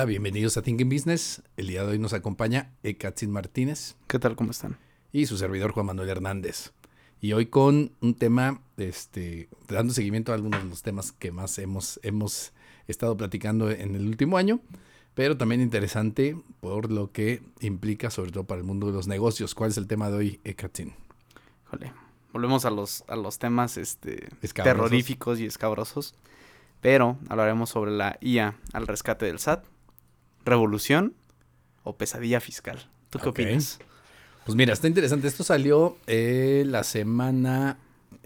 Hola, bienvenidos a Thinking Business. El día de hoy nos acompaña Ekatzin Martínez ¿Qué tal? ¿Cómo están? y su servidor Juan Manuel Hernández. Y hoy con un tema, este, dando seguimiento a algunos de los temas que más hemos, hemos estado platicando en el último año, pero también interesante por lo que implica, sobre todo para el mundo de los negocios. ¿Cuál es el tema de hoy, Ekatzin? Híjole. Volvemos a los, a los temas este, terroríficos y escabrosos. Pero hablaremos sobre la IA al rescate del SAT, revolución o pesadilla fiscal. ¿Tú qué opinas? Pues mira, está interesante. Esto salió eh, la semana,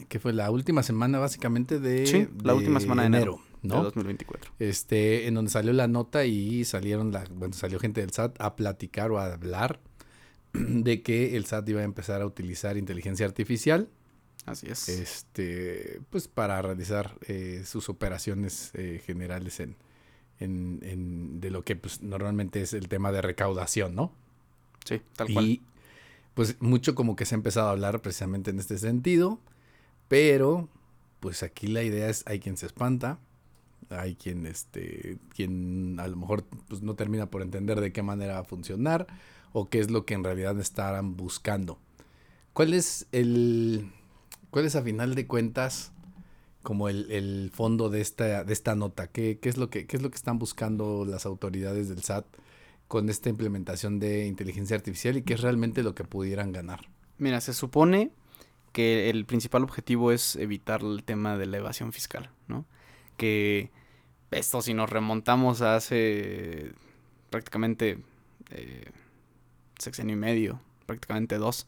que fue la última semana básicamente de, Sí, la de última semana de enero, ¿no? De 2024. este, en donde salió la nota y salieron la, bueno, salió gente del SAT a platicar o a hablar de que el SAT iba a empezar a utilizar inteligencia artificial, Así es. este, pues para realizar eh, sus operaciones eh, generales en, en, en- de lo que pues normalmente es el tema de recaudación, ¿no? sí, tal cual. Y pues mucho como que se ha empezado a hablar precisamente en este sentido, pero pues aquí la idea es hay quien se espanta, hay quien este quien a lo mejor pues no termina por entender de qué manera va a funcionar o qué es lo que en realidad estarán buscando. ¿Cuál es el cuál es a final de cuentas como el, el fondo de esta de esta nota? ¿Qué, qué es lo que qué es lo que están buscando las autoridades del SAT? con esta implementación de inteligencia artificial y qué es realmente lo que pudieran ganar. Mira, se supone que el principal objetivo es evitar el tema de la evasión fiscal, ¿no? Que esto si nos remontamos a hace prácticamente eh, sexenio y medio, prácticamente dos,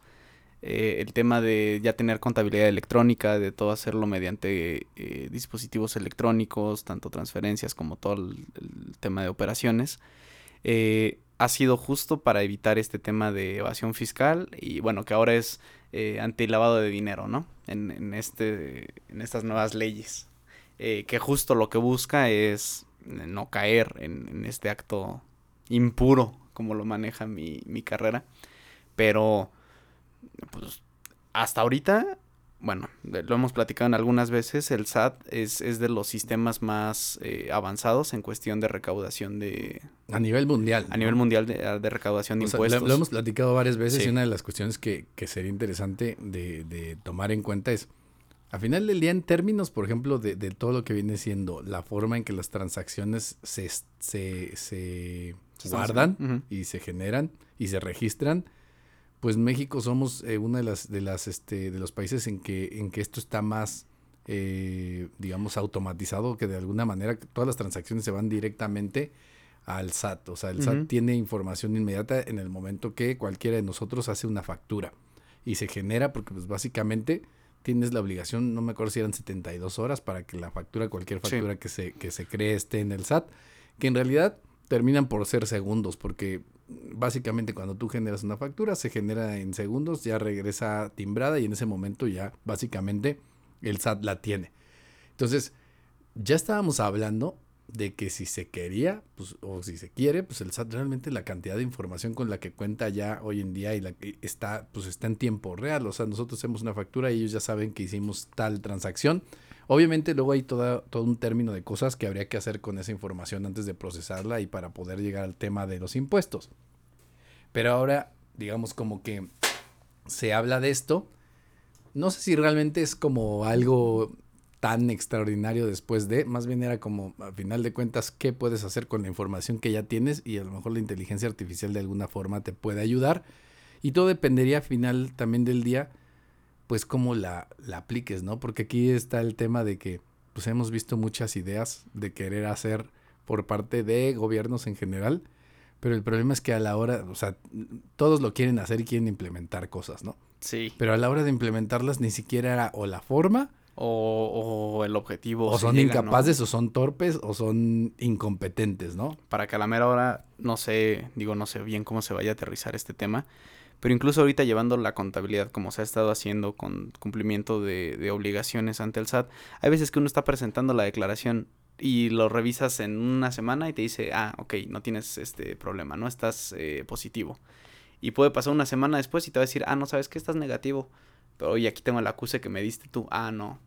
eh, el tema de ya tener contabilidad electrónica, de todo hacerlo mediante eh, dispositivos electrónicos, tanto transferencias como todo el, tema de operaciones, eh, ha sido justo para evitar este tema de evasión fiscal y bueno, que ahora es eh, antilavado de dinero, ¿no? En, en, este, en estas nuevas leyes. Que justo lo que busca es no caer en, en este acto impuro, como lo maneja mi, mi carrera. Pero, pues, hasta ahorita, bueno, lo hemos platicado en algunas veces, el SAT es, es de los sistemas más eh, avanzados en cuestión de recaudación de... A nivel mundial. A nivel mundial de, de recaudación de O sea, lo, impuestos. lo hemos platicado varias veces Sí. y una de las cuestiones que, que sería interesante de, de tomar en cuenta es, a final del día, en términos, por ejemplo, de, de todo lo que viene siendo la forma en que las transacciones se, se, se guardan y se generan y se registran, pues México somos eh, una de las de las este de los países en que en que esto está más eh, digamos automatizado que de alguna manera todas las transacciones se van directamente al SAT, o sea, el SAT tiene información inmediata en el momento que cualquiera de nosotros hace una factura y se genera porque pues básicamente tienes la obligación, no me acuerdo si eran 72 horas para que la factura, cualquier Sí. factura que se que se cree esté en el SAT, que en realidad terminan por ser segundos, porque básicamente cuando tú generas una factura se genera en segundos, ya regresa timbrada y en ese momento ya básicamente el SAT la tiene. Entonces, ya estábamos hablando de que si se quería, pues, o si se quiere, pues el SAT realmente la cantidad de información con la que cuenta ya hoy en día y la que está, pues está en tiempo real. O sea, nosotros hacemos una factura y ellos ya saben que hicimos tal transacción. Obviamente luego hay todo un término de cosas que habría que hacer con esa información antes de procesarla y para poder llegar al tema de los impuestos. Pero ahora, digamos como que se habla de esto. No sé si realmente es como algo tan extraordinario después de, más bien era como, a final de cuentas, qué puedes hacer con la información que ya tienes y a lo mejor la inteligencia artificial de alguna forma te puede ayudar. Y todo dependería al final también del día, pues cómo la, la apliques, ¿no? Porque aquí está el tema de que, pues hemos visto muchas ideas de querer hacer por parte de gobiernos en general, pero el problema es que a la hora, o sea, todos lo quieren hacer y quieren implementar cosas, ¿no? Sí. Pero a la hora de implementarlas ni siquiera era o la forma o, o el objetivo. O si son incapaces, o son torpes, o son incompetentes, ¿no? Para que a la mera hora, no sé, digo, no sé bien cómo se vaya a aterrizar este tema. Pero incluso ahorita llevando la contabilidad como se ha estado haciendo con cumplimiento de, de obligaciones ante el SAT, hay veces que uno está presentando la declaración y lo revisas en una semana y te dice, ah, ok, no tienes este problema, no estás eh, positivo. Y puede pasar una semana después y te va a decir, ah, no, sabes que estás negativo. Pero oye, aquí tengo el acuse que me diste tú. Ah, no.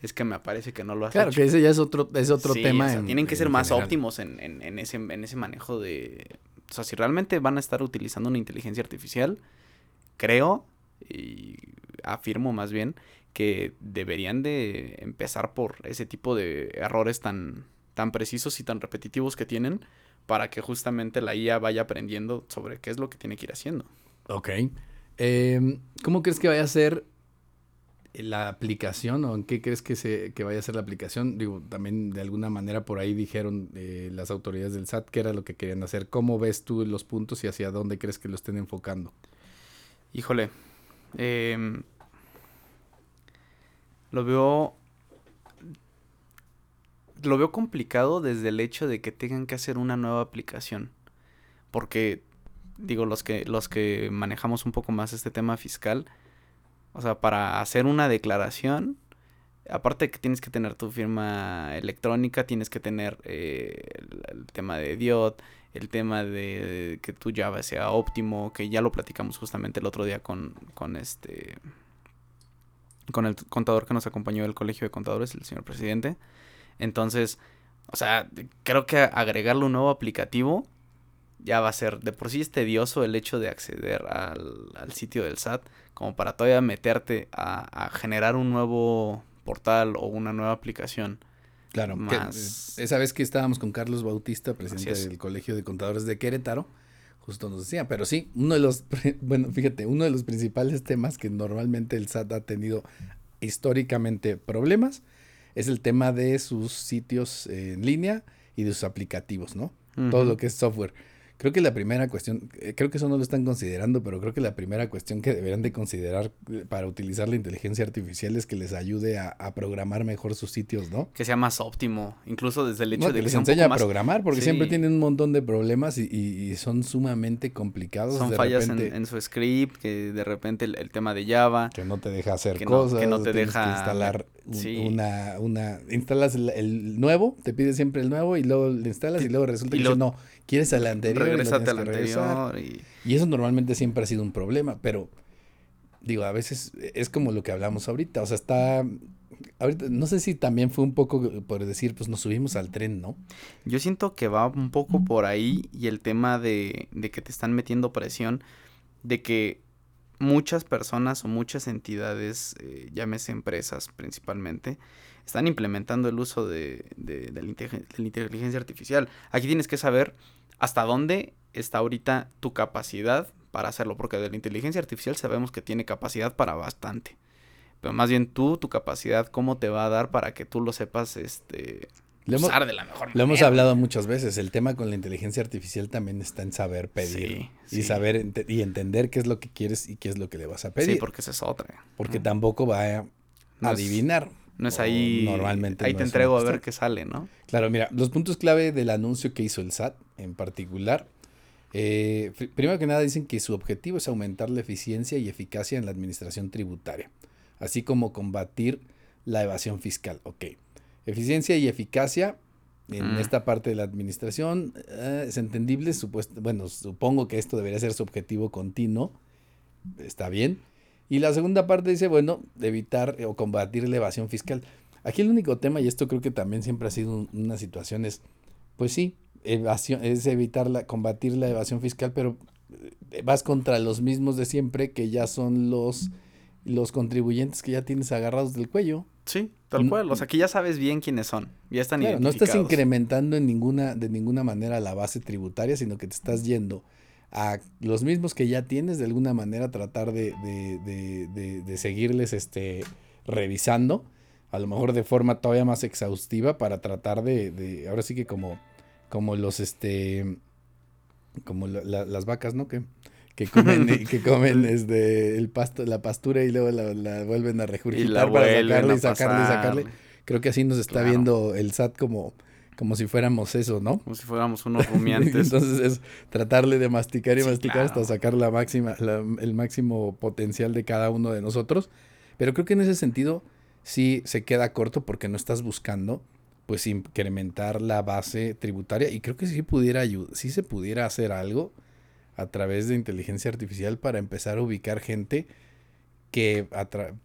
Es que me parece que no lo has Claro, hecho. que ese ya es otro, es otro Sí, tema. o sea, en- tienen que ser más general. óptimos en, en- en ese, en ese manejo de... O sea, si realmente van a estar utilizando una inteligencia artificial, creo y afirmo más bien que deberían de empezar por ese tipo de errores tan, tan precisos y tan repetitivos que tienen para que justamente la IA vaya aprendiendo sobre qué es lo que tiene que ir haciendo. Ok. Em, ¿Cómo crees que vaya a ser la aplicación o en qué crees que, se, que vaya a ser la aplicación? Digo, también de alguna manera por ahí dijeron eh, las autoridades del SAT qué era lo que querían hacer. ¿Cómo ves tú los puntos y hacia dónde crees que lo estén enfocando? Híjole. em, lo veo. Lo veo complicado desde el hecho de que tengan que hacer una nueva aplicación. Porque, digo, los que, los que manejamos un poco más este tema fiscal. O sea, para hacer una declaración. Aparte de que tienes que tener tu firma electrónica, tienes que tener eh, el, tema de DIOT, el tema de, que tu Java sea óptimo, que ya lo platicamos justamente el otro día con, con este con el contador que nos acompañó del colegio de contadores, el señor presidente. Entonces, o sea, creo que agregarle un nuevo aplicativo ya va a ser, de por sí es tedioso el hecho de acceder al, al sitio del SAT, como para todavía meterte a, a generar un nuevo portal o una nueva aplicación. Claro, Más- esa vez que estábamos con Carlos Bautista, presidente del Colegio de Contadores de Querétaro, justo nos decía, pero sí, uno de los, bueno, fíjate, uno de los principales temas que normalmente el SAT ha tenido históricamente problemas es el tema de sus sitios en línea y de sus aplicativos, ¿no? Todo lo que es software. Creo que la primera cuestión, eh, creo que eso no lo están considerando, pero creo que la primera cuestión que deberían de considerar eh, para utilizar la inteligencia artificial es que les ayude a, a programar mejor sus sitios, ¿no? Que sea más óptimo, incluso desde el hecho No, de que que les enseña a más- programar, porque siempre Sí. tienen un montón de problemas y, y- y son sumamente complicados. Son de fallas en, repente, en su script, que de repente el, el tema de Java. que no te deja hacer que no- cosas, que no te tienes que deja instalar sí. una, una, instalas el, el nuevo, te pide siempre el nuevo y luego le instalas y luego resulta y que lo- no, quieres el anterior. tienes al que regresar". anterior y... Y eso normalmente siempre ha sido un problema, pero digo, a veces es como lo que hablamos ahorita, o sea, está, ahorita, no sé si también fue un poco por decir, pues nos subimos al tren, ¿no? Yo siento que va un poco por ahí y el tema de, de que te están metiendo presión, de que muchas personas o muchas entidades, eh, llámese empresas principalmente, están implementando el uso de, de- de la inteligen- de la inteligencia artificial. Aquí tienes que saber hasta dónde está ahorita tu capacidad para hacerlo, porque de la inteligencia artificial sabemos que tiene capacidad para bastante. Pero más bien tú, tu capacidad, cómo te va a dar para que tú lo sepas este, Lo hemos, usar de la mejor lo hemos manera. hablado muchas veces, el tema con la inteligencia artificial también está en saber pedir Sí, y sí. saber y entender qué es lo que quieres y qué es lo que le vas a pedir, Sí, porque esa es otra. porque tampoco va a adivinar. No es ahí. normalmente Ahí no te entrego a ver qué sale, ¿no? Claro, mira, los puntos clave del anuncio que hizo el SAT en particular. eh, primero que nada dicen que su objetivo es aumentar la eficiencia y eficacia en la administración tributaria, así como combatir la evasión fiscal. Ok, eficiencia y eficacia en Mm. esta parte de la administración eh, es entendible, supuesto, bueno, supongo que esto debería ser su objetivo continuo, está bien. Y la segunda parte dice, bueno, evitar eh, o combatir la evasión fiscal. Aquí el único tema, y esto creo que también siempre ha sido un- una situación, es, pues sí, evasión, es evitar la, combatir la evasión fiscal, pero eh, vas contra los mismos de siempre, que ya son los, los contribuyentes que ya tienes agarrados del cuello. Sí, tal Mm, cual. O sea, que ya sabes bien quiénes son. Ya están Claro, no estás incrementando en ninguna, de ninguna manera la base tributaria, sino que te estás yendo a los mismos que ya tienes, de alguna manera tratar de, de, de, de- seguirles este, revisando, a lo mejor de forma todavía más exhaustiva para tratar de, de ahora sí que como, como los, este, como la- la- las vacas, ¿no? Que, que comen, que comen desde el pasto, la pastura y luego la, la vuelven a regurgitar para sacarle y sacarle y sacarle. Creo que así nos está viendo el SAT como, como si fuéramos eso, ¿no? Como si fuéramos unos rumiantes. Entonces es tratarle de masticar y masticar hasta sacar la máxima, el máximo potencial de cada uno de nosotros. Pero creo que en ese sentido sí se queda corto porque no estás buscando pues incrementar la base tributaria y creo que sí pudiera sí se pudiera hacer algo a través de inteligencia artificial para empezar a ubicar gente que,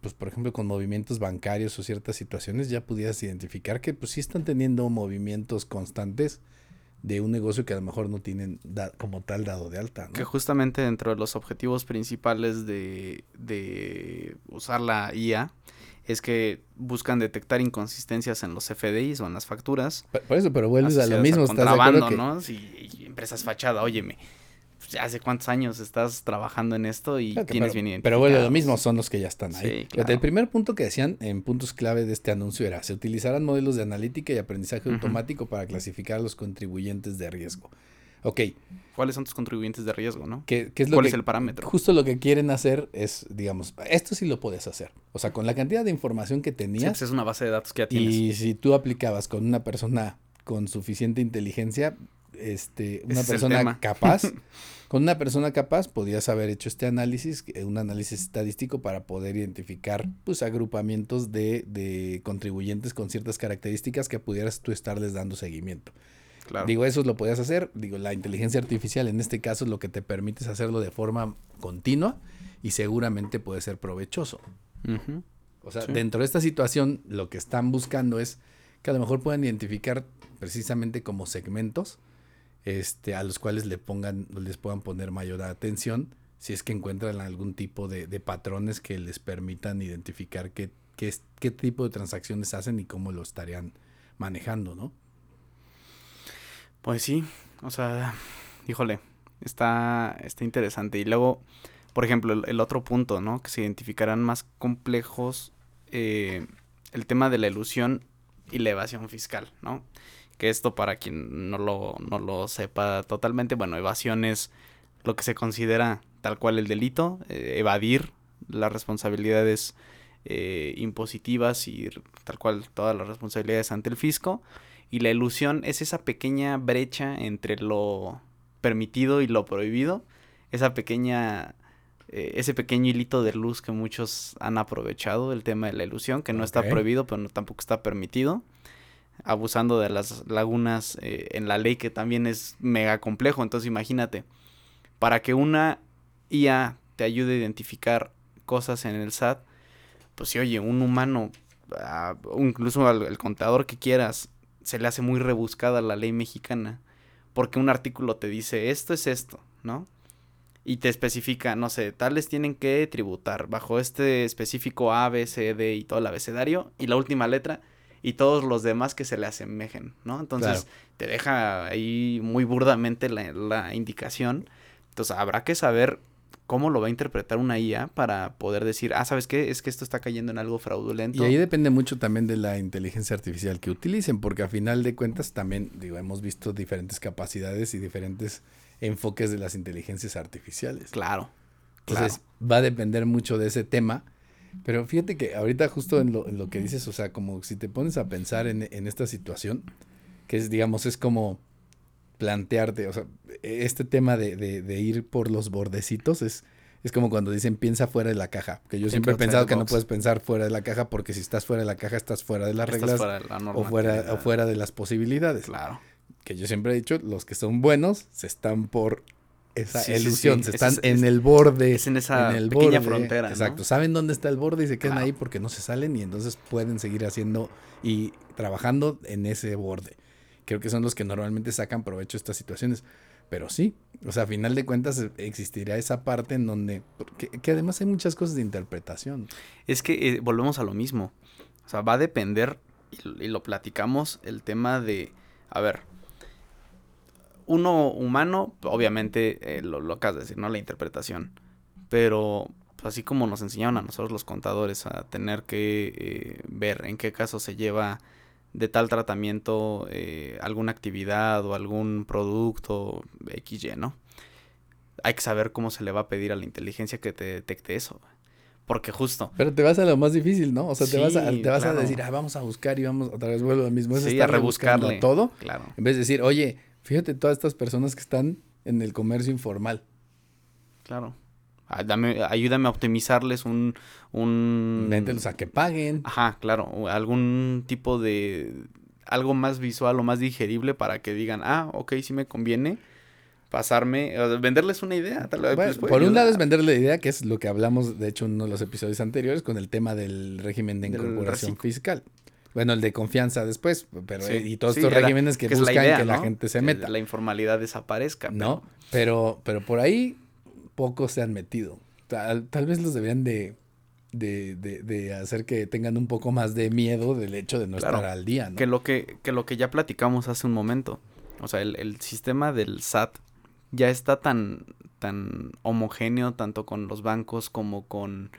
pues, por ejemplo, con movimientos bancarios o ciertas situaciones ya pudieras identificar que pues sí están teniendo movimientos constantes de un negocio que a lo mejor no tienen como tal dado de alta. Que justamente dentro de los objetivos principales de, de usar la IA es que buscan detectar inconsistencias en los FDIs o en las facturas. Por, eso, pero vuelves a lo mismo, ¿estás de acuerdo ¿no? Si, empresas fachada, óyeme, hace cuántos años estás trabajando en esto y tienes bien identificado. Pero bueno, lo mismo son los que ya están ahí. El primer punto que decían en puntos clave de este anuncio era, se utilizarán modelos de analítica y aprendizaje automático para clasificar a los contribuyentes de riesgo. Ok. ¿Cuáles son tus contribuyentes de riesgo, no? ¿Qué, es ¿Cuál es el parámetro? Justo lo que quieren hacer es, digamos, esto sí lo puedes hacer. O sea, con la cantidad de información que tenías. Pues es una base de datos que ya tienes. Y si tú aplicabas con una persona con suficiente inteligencia, este, una persona capaz, con una persona capaz podías haber hecho este análisis, un análisis estadístico para poder identificar pues agrupamientos de, de contribuyentes con ciertas características que pudieras tú estarles dando seguimiento. Digo, eso lo podías hacer. Digo, la inteligencia artificial en este caso es lo que te permite es hacerlo de forma continua y seguramente puede ser provechoso. O sea, dentro de esta situación, lo que están buscando es que a lo mejor puedan identificar precisamente como segmentos este, a los cuales le pongan, les puedan poner mayor atención si es que encuentran algún tipo de, patrones que les permitan identificar qué, qué, tipo de transacciones hacen y cómo lo estarían manejando, ¿no? Pues sí, o sea, híjole, está, está interesante. Y luego, por ejemplo, el, otro punto, ¿no? Que se identificarán más complejos eh, el tema de la ilusión y la evasión fiscal, ¿no? Que esto para quien no lo, no lo sepa totalmente, bueno, evasión es lo que se considera tal cual el delito, eh, evadir las responsabilidades eh, impositivas y tal cual todas las responsabilidades ante el fisco. Y la ilusión es esa pequeña brecha entre lo permitido y lo prohibido. Esa pequeña. Eh, ese pequeño hilito de luz que muchos han aprovechado, el tema de la ilusión, que no está prohibido, pero tampoco está permitido. Abusando de las lagunas eh, en la ley, que también es mega complejo. Entonces, imagínate, para que una IA te ayude a identificar cosas en el SAT, pues si oye, un humano, ah, incluso el contador que quieras, se le hace muy rebuscada la ley mexicana. Porque un artículo te dice esto es esto, ¿no? Y te especifica, no sé, tales tienen que tributar bajo este específico A, B, C, D y todo el abecedario y la última letra y todos los demás que se le asemejen, ¿no? Entonces te deja ahí muy burdamente la, la indicación. Entonces habrá que saber cómo lo va a interpretar una IA para poder decir, ah, ¿sabes qué? Es que esto está cayendo en algo fraudulento. Y ahí depende mucho también de la inteligencia artificial que utilicen, porque a final de cuentas también, digo, hemos visto diferentes capacidades y diferentes enfoques de las inteligencias artificiales. Claro. Entonces, va a depender mucho de ese tema. Pero fíjate que ahorita justo en lo, en lo que dices, o sea, como si te pones a pensar en, en esta situación, que es, digamos, es como plantearte, o sea, este tema de, de, ir por los bordecitos es, es como cuando dicen piensa fuera de la caja, que yo siempre he pensado que no puedes pensar fuera de la caja porque si estás fuera de la caja estás fuera de las reglas o, fuera, o fuera de las posibilidades. Claro. Que yo siempre he dicho, los que son buenos se están por esa ilusión, se están en el borde. Es en esa pequeña frontera. Exacto, saben dónde está el borde y se quedan ahí porque no se salen y entonces pueden seguir haciendo y trabajando en ese borde creo que son los que normalmente sacan provecho de estas situaciones. Pero sí, o sea, a final de cuentas existirá esa parte en donde, que, además hay muchas cosas de interpretación. Es que eh, volvemos a lo mismo. O sea, va a depender, y, lo platicamos, el tema de, a ver, uno humano, obviamente, eh, lo, lo acabas de decir, ¿no? La interpretación. Pero pues, así como nos enseñaron a nosotros los contadores a tener que eh, ver en qué caso se lleva de tal tratamiento eh, alguna actividad o algún producto XY, ¿no? hay que saber cómo se le va a pedir a la inteligencia que te detecte eso. Porque justo, Pero te vas a lo más difícil, ¿no? O sea, te vas a, te vas claro. a decir, ah, vamos a buscar y vamos otra vez vuelvo al mismo. Sí, a rebuscarle. todo. Claro. En vez de decir, oye, fíjate todas estas personas que están en el comercio informal. Claro. Ah, dame- ayúdame a optimizarles un... un... A que paguen. Ajá, claro. Algún tipo de... Algo más visual o más digerible para que digan, ah, ok, sí me conviene pasarme, venderles una idea. Tal vez Bueno, puede por un lado es venderle la idea, que es lo que hablamos, de hecho, en uno de los episodios anteriores, con el tema del régimen de incorporación fiscal. Bueno, el de confianza después, pero Sí, eh, y todos sí, estos regímenes que la buscan idea, que la gente se Que meta. La informalidad desaparezca. ¿no? Pero, pero por ahí pocos se han metido. Tal, tal vez los deberían de, de, de, de hacer que tengan un poco más de miedo del hecho de no Claro, estar al día, ¿no? Que lo que, que lo que ya platicamos hace un momento. O sea, el, el sistema del SAT ya está tan, tan homogéneo tanto con los bancos como con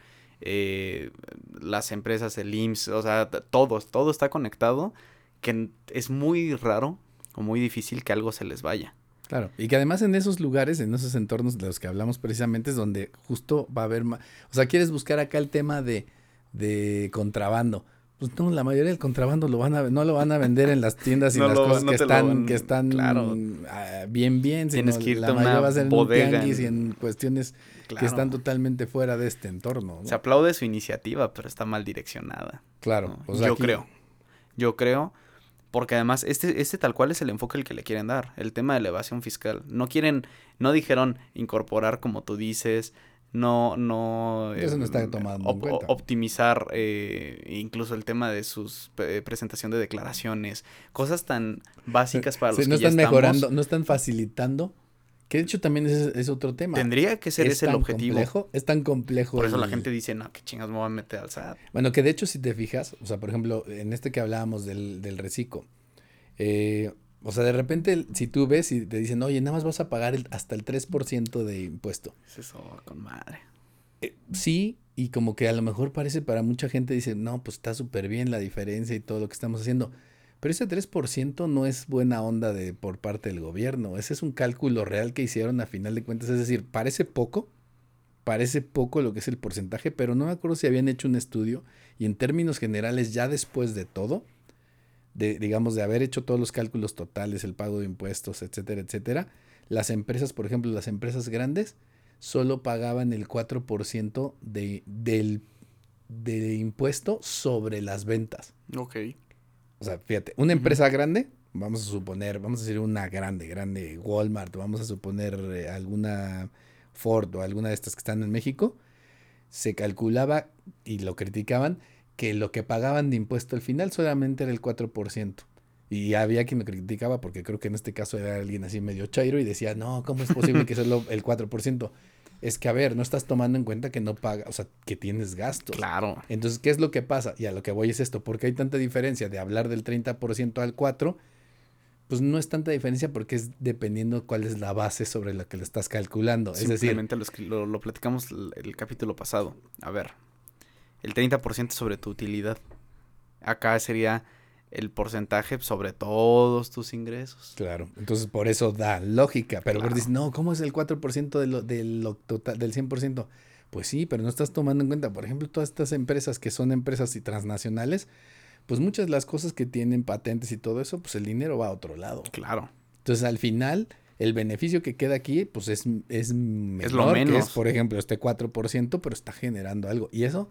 eh, las empresas, el IMSS, o sea, todo, todo está conectado que es muy raro o muy difícil que algo se les vaya. Claro, y que además en esos lugares, en esos entornos de los que hablamos precisamente, es donde justo va a haber más... O sea, quieres buscar acá el tema de, de contrabando. Pues no, la mayoría del contrabando lo van a, no lo van a vender en las tiendas y No las lo- cosas no que están, van- que están claro. ah, bien, bien. Tienes que irte la mayoría va a ser en un y en- cuestiones Claro. que están totalmente fuera de este entorno. ¿no? Se aplaude su iniciativa, pero está mal direccionada. claro. Yo aquí- creo. Yo creo. Porque además, este, este tal cual es el enfoque el que le quieren dar. El tema de elevación fiscal. No quieren, no dijeron incorporar como tú dices. No, no. Eso no está tomando en cuenta. Optimizar eh, incluso el tema de sus eh, presentación de declaraciones. Cosas tan básicas para Sí, los no que ya están estamos. mejorando, no están facilitando. Que de hecho también es, es otro tema. Tendría que ser es ese el objetivo. complejo, es tan complejo. Por eso la gente dice, no, qué chingas me voy a meter al SAT. Bueno, que de hecho si te fijas, o sea, por ejemplo, en este que hablábamos del, del reciclo, eh, o sea, de repente si tú ves y te dicen, oye, nada más vas a pagar el- hasta el 3% de impuesto. Es eso con madre. Eh, sí, y como que a lo mejor parece para mucha gente, dice, no, pues está súper bien la diferencia y todo lo que estamos haciendo. Pero ese 3% no es buena onda de, por parte del gobierno. Ese es un cálculo real que hicieron a final de cuentas. Es decir, parece poco, parece poco lo que es el porcentaje, pero no me acuerdo si habían hecho un estudio y en términos generales, ya después de todo, de, digamos, de haber hecho todos los cálculos totales, el pago de impuestos, etcétera, etcétera, las empresas, por ejemplo, las empresas grandes, solo pagaban el 4% de, del, de impuesto sobre las ventas. Ok. O sea, fíjate, una empresa grande, vamos a suponer, vamos a decir una grande, grande Walmart, vamos a suponer eh, alguna Ford o alguna de estas que están en México, se calculaba y lo criticaban que lo que pagaban de impuesto al final solamente era el 4%. Y había quien lo criticaba porque creo que en este caso era alguien así medio chairo y decía, no, ¿cómo es posible que solo el 4%? Es que, a ver, no estás tomando en cuenta que no paga, o sea, que tienes gastos. Claro. Entonces, ¿qué es lo que pasa? Y a lo que voy es esto, porque hay tanta diferencia de hablar del 30% al 4%, pues no es tanta diferencia porque es dependiendo cuál es la base sobre la que lo estás calculando. Es decir, Simplemente lo, lo, lo platicamos el, el capítulo pasado. A ver, el 30% sobre tu utilidad. Acá sería el porcentaje sobre todos tus ingresos. claro, entonces por eso da lógica, pero Claro. dices, no, ¿cómo es el 4% de lo, de lo total, del 100%? Pues sí, pero no estás tomando en cuenta, por ejemplo, todas estas empresas que son empresas y transnacionales, pues muchas de las cosas que tienen patentes y todo eso, pues el dinero va a otro lado. Claro. Entonces, al final, el beneficio que queda aquí, pues es, es menor, que menos. es, por ejemplo, este 4%, pero está generando algo. Y eso,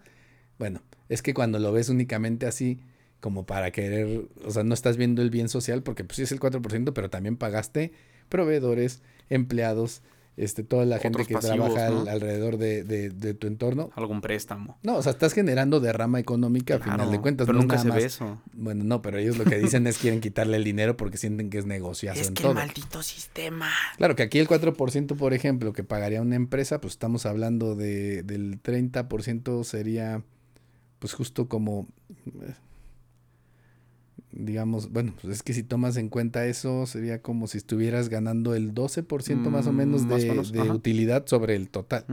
bueno, es que cuando lo ves únicamente así, como para querer, o sea, no estás viendo el bien social, porque pues sí es el 4%, pero también pagaste proveedores, empleados, este, toda la gente Otros que pasivos, trabaja alrededor de, de- de tu entorno. Algún préstamo. No, o sea, estás generando derrama económica a final de cuentas. Pero no nunca se más- ve eso. Bueno, no, pero ellos lo que dicen es quieren quitarle el dinero porque sienten que es negociazo en todo. maldito sistema. Claro que aquí el 4%, por ejemplo, que pagaría una empresa, pues estamos hablando de, del 30% sería, pues justo como, eh, digamos, bueno, pues es que si tomas en cuenta eso, sería como si estuvieras ganando el 12% más o Mm, menos más o de, menos, de utilidad sobre el total.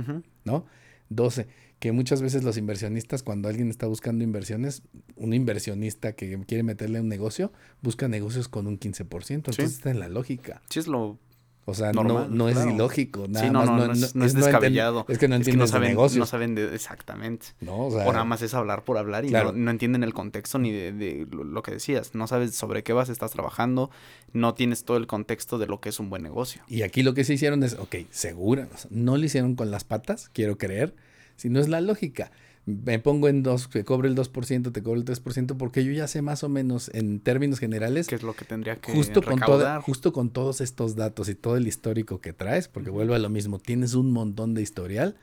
¿no? 12. Que muchas veces los inversionistas, cuando alguien está buscando inversiones, un inversionista que quiere meterle un negocio, busca negocios con un 15%. Entonces Sí. está en la lógica. Sí es lo O sea, no, Normal, no es claro. ilógico, nada sí, no, más. no, no, es, no es descabellado. es que no Es que entiendes no saben, negocios. no saben de, exactamente. ¿no? O sea, O nada más es hablar por hablar y Claro. no, entienden el contexto ni de, de lo, que decías. No sabes sobre qué vas, estás trabajando, no tienes todo el contexto de lo que es un buen negocio. Y aquí lo que se hicieron es, ok, segura, no lo hicieron con las patas, quiero creer, sino es la lógica. Me pongo en dos, te cobro el 2%, te cobro el 3%, porque yo ya sé más o menos en términos generales, ¿Qué es lo que tendría que justo, con toda, justo con todos estos datos y todo el histórico que traes, porque vuelvo a lo mismo, tienes un montón de historial,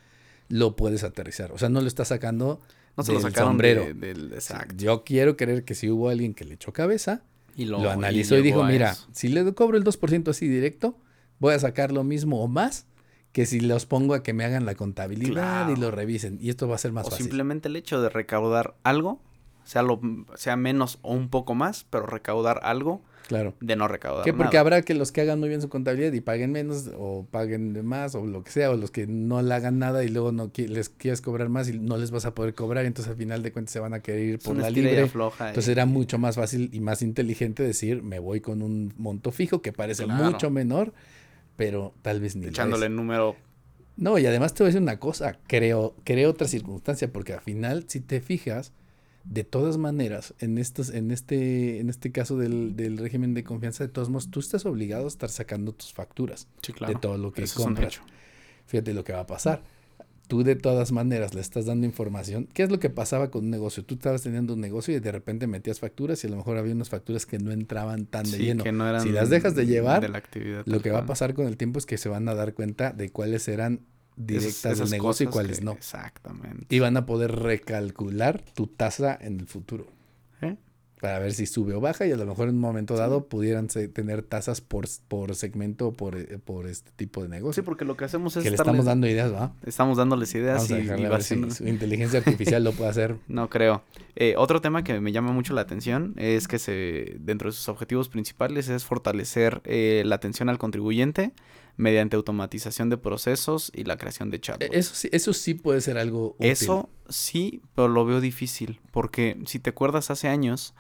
lo puedes aterrizar. O sea, no lo estás sacando no se lo del sacaron sombrero. de- del... Exacto. Yo quiero creer que si hubo alguien que le echó cabeza, Y lo, analizó y, llegó dijo, mira, eso. si le cobro el 2% así directo, voy a sacar lo mismo o más que si los pongo a que me hagan la contabilidad y lo revisen. Y esto va a ser más o fácil. simplemente el hecho de recaudar algo, sea, lo, sea menos o un poco más, pero recaudar algo Claro. de no recaudar Que porque nada. habrá que los que hagan muy bien su contabilidad y paguen menos o paguen más o lo que sea, o los que no le hagan nada y luego no qui- les quieres cobrar más y no les vas a poder cobrar, entonces al final de cuentas se van a querer ir por la libre. Entonces era mucho más fácil y más inteligente decir, me voy con un monto fijo que parece Claro. mucho menor, pero tal vez ni echándole número No, y además te voy a decir una cosa, creo, creo otra circunstancia, porque al final, si te fijas, de todas maneras, en estos, en este, en este caso del, del régimen de confianza, de todos modos, tú estás obligado a estar sacando tus facturas Sí, claro. de todo lo que Eso compras. Fíjate lo que va a pasar. Tú de todas maneras le estás dando información. ¿Qué es lo que pasaba con un negocio? Tú estabas teniendo un negocio y de repente metías facturas y a lo mejor había unas facturas que no entraban tan de lleno. que no eran Si las dejas de llevar, de la actividad. Lo que va a pasar con el tiempo es que se van a dar cuenta de cuáles eran directas del negocio y cuáles que- no. Exactamente. Y van a poder recalcular tu tasa en el futuro. Para ver si sube o baja y a lo mejor en un momento dado pudieran se- tener tasas por, por segmento o por, eh, por este tipo de Sí, negocio. porque lo que hacemos es que le estamos dando ideas, ¿va? estamos dándoles ideas Vamos a y, a va ver si su inteligencia artificial lo puede hacer. No creo. Eh, otro tema que me llama mucho la atención es que se, dentro de sus objetivos principales es fortalecer eh, la atención al contribuyente mediante automatización de procesos y la creación de chatbots. E- Eso sí, eso sí puede ser algo útil. Eso sí, pero lo veo difícil, porque si te acuerdas hace años,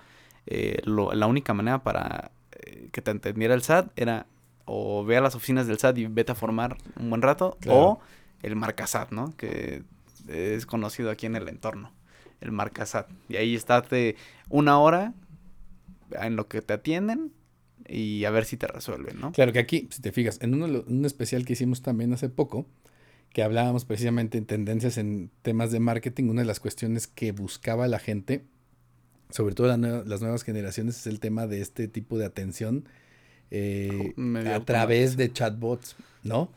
eh, lo- la única manera para eh, que te entendiera el SAT era o ve a las oficinas del SAT y vete a formar un buen rato, Claro. o el marcasat, ¿no? Que es conocido aquí en el entorno, el marcasat. Y ahí estate una hora en lo que te atienden y a ver si te resuelven, ¿no? Claro que aquí, si te fijas, en uno, un especial que hicimos también hace poco, que hablábamos precisamente en tendencias en temas de marketing, una de las cuestiones que buscaba la gente, sobre todo las nuevas generaciones, es el tema de este tipo de atención eh, a través de chatbots, ¿no?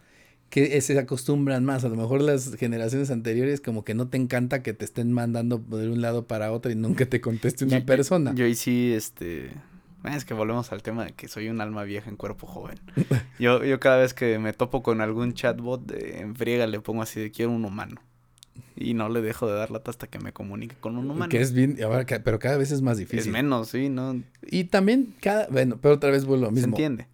Que se acostumbran más. A lo mejor las generaciones anteriores como que no te encanta que te estén mandando de un lado para otro y nunca te conteste una Yo- persona. Yo ahí sí, este... Es que volvemos al tema de que soy un alma vieja en cuerpo joven. Yo, yo cada vez que me topo con algún chatbot de, en friega le pongo así de quiero un humano. Y no le dejo de dar lata hasta que me comunique con un humano. que es bien, ahora pero cada vez es más Es difícil. menos, sí, ¿no? Y también cada, bueno, pero otra vez vuelvo a lo Se mismo. entiende.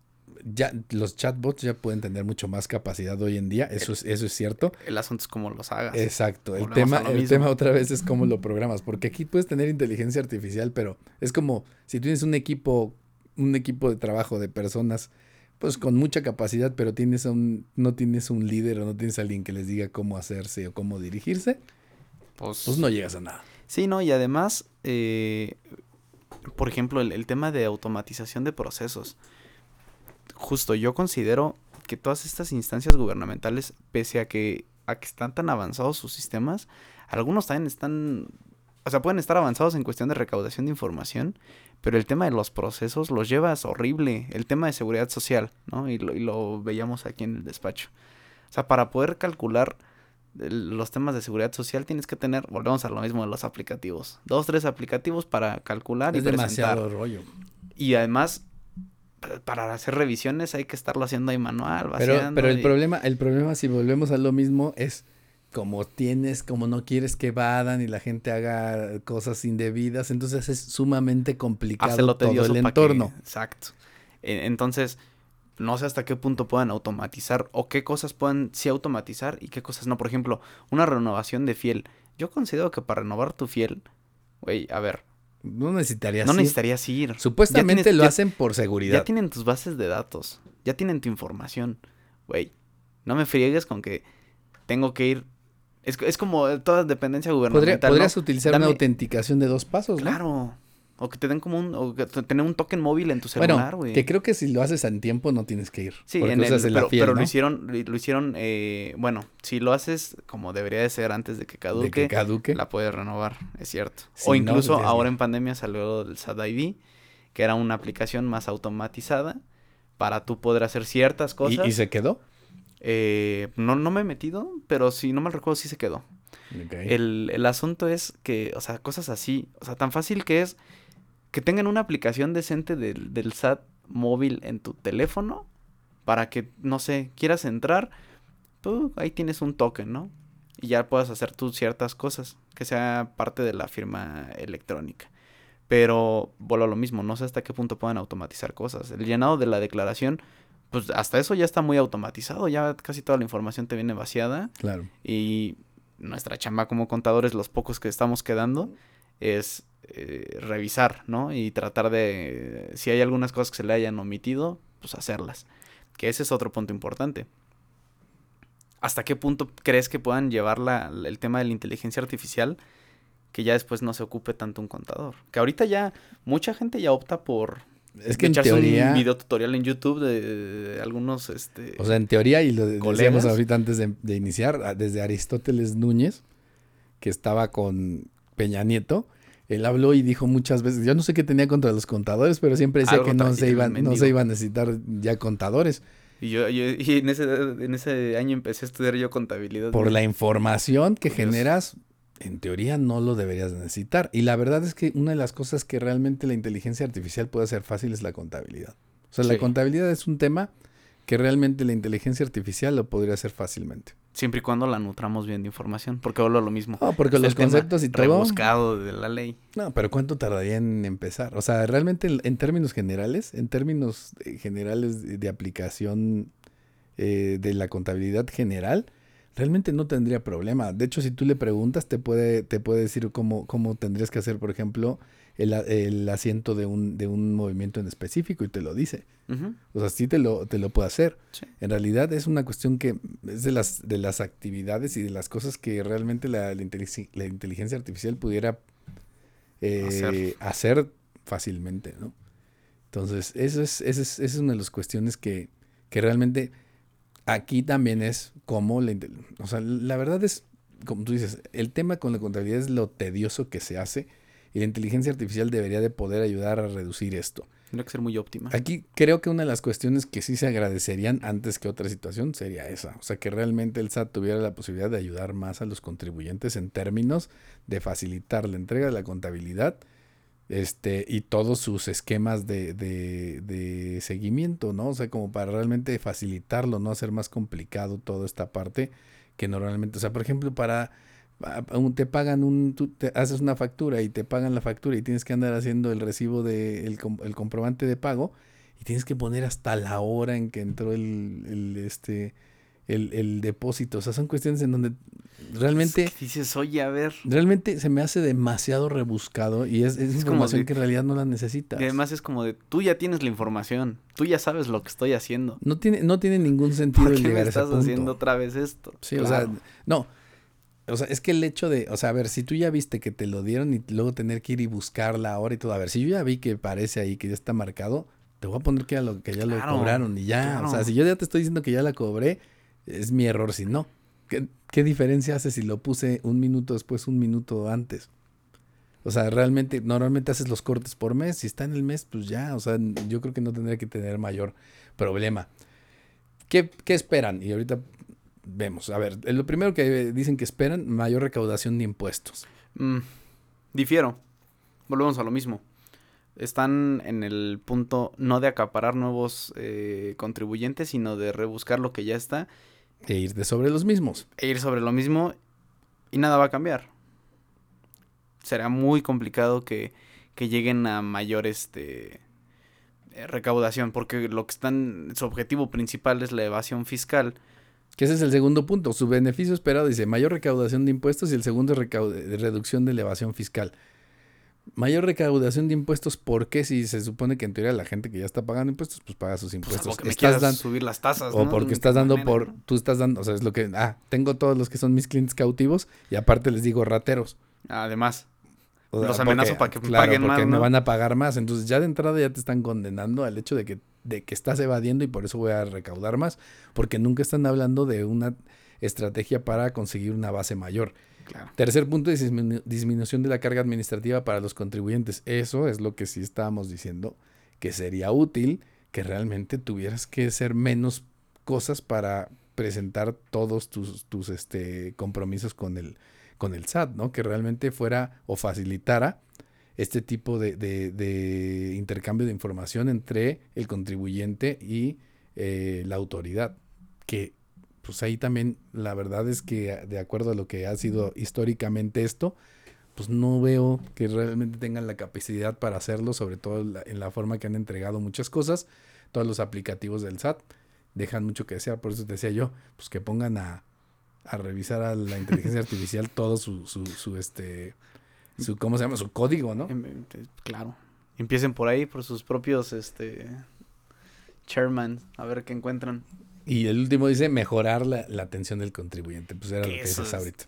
Ya los chatbots ya pueden tener mucho más capacidad hoy en día, eso es eso es cierto. El asunto es cómo los hagas. Exacto, el tema el mismo. tema otra vez es cómo lo programas, porque aquí puedes tener inteligencia artificial, pero es como si tienes un equipo un equipo de trabajo de personas pues con mucha capacidad, pero tienes a un no tienes un líder o no tienes a alguien que les diga cómo hacerse o cómo dirigirse, Pues, pues no llegas a nada. Sí, no, y además, eh, por ejemplo, el, el tema de automatización de procesos. Justo, yo considero que todas estas instancias gubernamentales, pese a que, a que están tan avanzados sus sistemas, algunos también están, o sea, pueden estar avanzados en cuestión de recaudación de información, pero el tema de los procesos los llevas horrible. El tema de seguridad social, ¿no? Y lo, y lo veíamos aquí en el despacho. O sea, para poder calcular el- los temas de seguridad social tienes que tener, volvemos a lo mismo de los aplicativos. Dos, tres aplicativos para calcular y Es presentar. demasiado rollo. Y además, pa- para hacer revisiones hay que estarlo haciendo ahí manual, Pero, vaciando pero el y- problema, el problema si volvemos a lo mismo es como tienes, como no quieres que vadan y la gente haga cosas indebidas, entonces es sumamente complicado todo el que- entorno. exacto. E- Entonces, no sé hasta qué punto puedan automatizar o qué cosas pueden sí automatizar y qué cosas no. Por ejemplo, una renovación de fiel. Yo considero que para renovar tu fiel, güey, a ver, No necesitarías No ir. necesitarías ir. Supuestamente tienes- lo ya- hacen por seguridad. Ya tienen tus bases de datos. Ya tienen tu información. Güey, no me friegues con que tengo que ir. Es, es como toda dependencia Podría- gubernamental. ¿no? podrías utilizar una autenticación de dos pasos, ¿no? Claro. O que te den como un. O que te- tener un token móvil en tu Bueno, celular, güey. que creo que si lo haces en tiempo no tienes que ir. Sí, en el, pero, pero ¿no? lo hicieron, lo hicieron, eh, bueno, si lo haces como debería de ser antes de que De caduque, que caduque. la puedes renovar, es cierto. O incluso tienes ahora en pandemia salió el SAT ID, que era una aplicación más automatizada para tú poder hacer ciertas cosas. ¿Y, y se quedó? Eh, no, no me he metido, pero si no me recuerdo sí se quedó. El, el asunto es que, o sea, cosas así, o sea, tan fácil que es que tengan una aplicación decente del, del SAT móvil en tu teléfono para que, no sé, quieras entrar, tú ahí tienes un token, ¿no? Y ya puedas hacer tú ciertas cosas, que sea parte de la firma electrónica. Pero, vuelvo a lo mismo, no sé hasta qué punto puedan automatizar cosas. El llenado de la declaración, pues hasta eso ya está muy automatizado, ya casi toda la información te viene vaciada. Claro. Y nuestra chamba como contadores, los pocos que estamos quedando, es eh, revisar, ¿no? Y tratar de, si hay algunas cosas que se le hayan omitido, pues hacerlas. Que ese es otro punto importante. ¿Hasta qué punto crees que puedan llevar la- el tema de la inteligencia artificial que ya después no se ocupe tanto un contador? Que ahorita ya mucha gente ya opta por Es que en teoría, un video tutorial en YouTube de, de algunos este o sea, en teoría, y lo de- decíamos ahorita antes de, de iniciar, desde Aristóteles Núñez, que estaba con Peña Nieto, él habló y dijo muchas veces, yo no sé qué tenía contra los contadores, pero siempre decía Algo que no se, iban, no se iba a necesitar ya contadores. Y yo, yo- y en ese, en ese año empecé a estudiar yo contabilidad. Por ¿no? la información que generas, en teoría no lo deberías necesitar. Y la verdad es que una de las cosas que realmente la inteligencia artificial puede hacer fácil es la contabilidad. O sea, la contabilidad es un tema que realmente la inteligencia artificial lo podría hacer fácilmente. Siempre y cuando la nutramos bien de información. Porque hablo lo mismo. No, porque los conceptos y todo. Rebuscado de la ley. No, pero ¿cuánto tardaría en empezar? O sea, realmente en, en términos generales, en términos generales de, de aplicación eh, de la contabilidad general, realmente no tendría problema. De hecho, si tú le preguntas, te puede, te puede decir cómo, cómo tendrías que hacer, por ejemplo, el, el asiento de un, de un movimiento en específico y te lo dice. O sea, sí te lo, te lo puede hacer. Sí. En realidad es una cuestión que es de las, de las actividades y de las cosas que realmente la, la inteligencia, la inteligencia artificial pudiera eh, Hacer. hacer. fácilmente, ¿no? Entonces, eso es, esa es, es una de las cuestiones que, que realmente aquí también es como la, o sea, la verdad es, como tú dices, el tema con la contabilidad es lo tedioso que se hace y la inteligencia artificial debería de poder ayudar a reducir esto. Tendría que ser muy óptima. Aquí creo que una de las cuestiones que sí se agradecerían antes que otra situación sería esa. O sea, que realmente el SAT tuviera la posibilidad de ayudar más a los contribuyentes en términos de facilitar la entrega de la contabilidad este, y todos sus esquemas de, de, de seguimiento, ¿no? O sea, como para realmente facilitarlo, no hacer más complicado toda esta parte que normalmente, o sea, por ejemplo, para a- a un- te pagan un, tú te haces una factura y te pagan la factura y tienes que andar haciendo el recibo de el, el comprobante de pago y tienes que poner hasta la hora en que entró el, el, este el, el depósito. O sea, son cuestiones en donde realmente, Es que dices, oye, a ver. realmente se me hace demasiado rebuscado y es, es Es como información de- que en realidad no la necesitas. Y además es como de, tú ya tienes la información. Tú ya sabes lo que estoy haciendo. no tiene, no tiene ningún sentido ¿Por qué me llegar a ese estás punto. haciendo otra vez esto? Sí, o sea, no. O sea, es que el hecho de, o sea, a ver, si tú ya viste que te lo dieron y luego tener que ir y buscar la hora y todo, a ver, si yo ya vi que parece ahí que ya está marcado, te voy a poner que ya lo, que ya Claro, lo cobraron y ya. O sea, si yo ya te estoy diciendo que ya la cobré, es mi error si no. ¿Qué, qué diferencia hace si lo puse un minuto después, un minuto antes? O sea, realmente, normalmente haces los cortes por mes. Si está en el mes, pues ya. O sea, yo creo que no tendría que tener mayor problema. ¿Qué, qué esperan? Y ahorita vemos. A ver, lo primero que dicen que esperan, mayor recaudación de impuestos. Mm, difiero. Volvemos a lo mismo. Están en el punto no de acaparar nuevos eh, contribuyentes, sino de rebuscar lo que ya está E ir de sobre los mismos. e ir sobre lo mismo y nada va a cambiar. Será muy complicado que, que lleguen a mayor este, eh, recaudación, porque lo que están, su objetivo principal es la evasión fiscal. Que ese es el segundo punto. Su beneficio esperado dice mayor recaudación de impuestos y el segundo es reducción de elevación fiscal. Mayor recaudación de impuestos, ¿por qué? Si se supone que en teoría la gente que ya está pagando impuestos, pues paga sus Pues impuestos. porque me Estás quieras dan- subir las tasas, o ¿no? porque estás dando manera, por, ¿no? tú estás dando, o sea, es lo que, ah, tengo todos los que son mis clientes cautivos y aparte les digo rateros. Además, O sea, Los amenazo para que me claro, paguen porque más, me ¿no? van a pagar más. Entonces ya de entrada ya te están condenando al hecho de que, de que estás evadiendo y por eso voy a recaudar más. Porque nunca están hablando de una estrategia para conseguir una base mayor. Tercer punto disminución de la carga administrativa para los contribuyentes. Eso es lo que sí estábamos diciendo, que sería útil que realmente tuvieras que hacer menos cosas para presentar todos tus, tus este, compromisos con el, con el SAT, ¿no? Que realmente fuera o facilitara este tipo de, de- de intercambio de información entre el contribuyente y eh, la autoridad. Que pues ahí también la verdad es que de acuerdo a lo que ha sido históricamente esto, pues no veo que realmente tengan la capacidad para hacerlo, sobre todo en la, en la forma que han entregado muchas cosas, todos los aplicativos del SAT dejan mucho que desear, por eso te decía yo, pues que pongan a, a revisar a la inteligencia artificial todo su, su, su este su cómo se llama su código, ¿no? Em, em, Claro. Empiecen por ahí, por sus propios, este, chairman, a ver qué encuentran. Y el último dice mejorar la, la atención del contribuyente, pues era lo Que dices es- ahorita.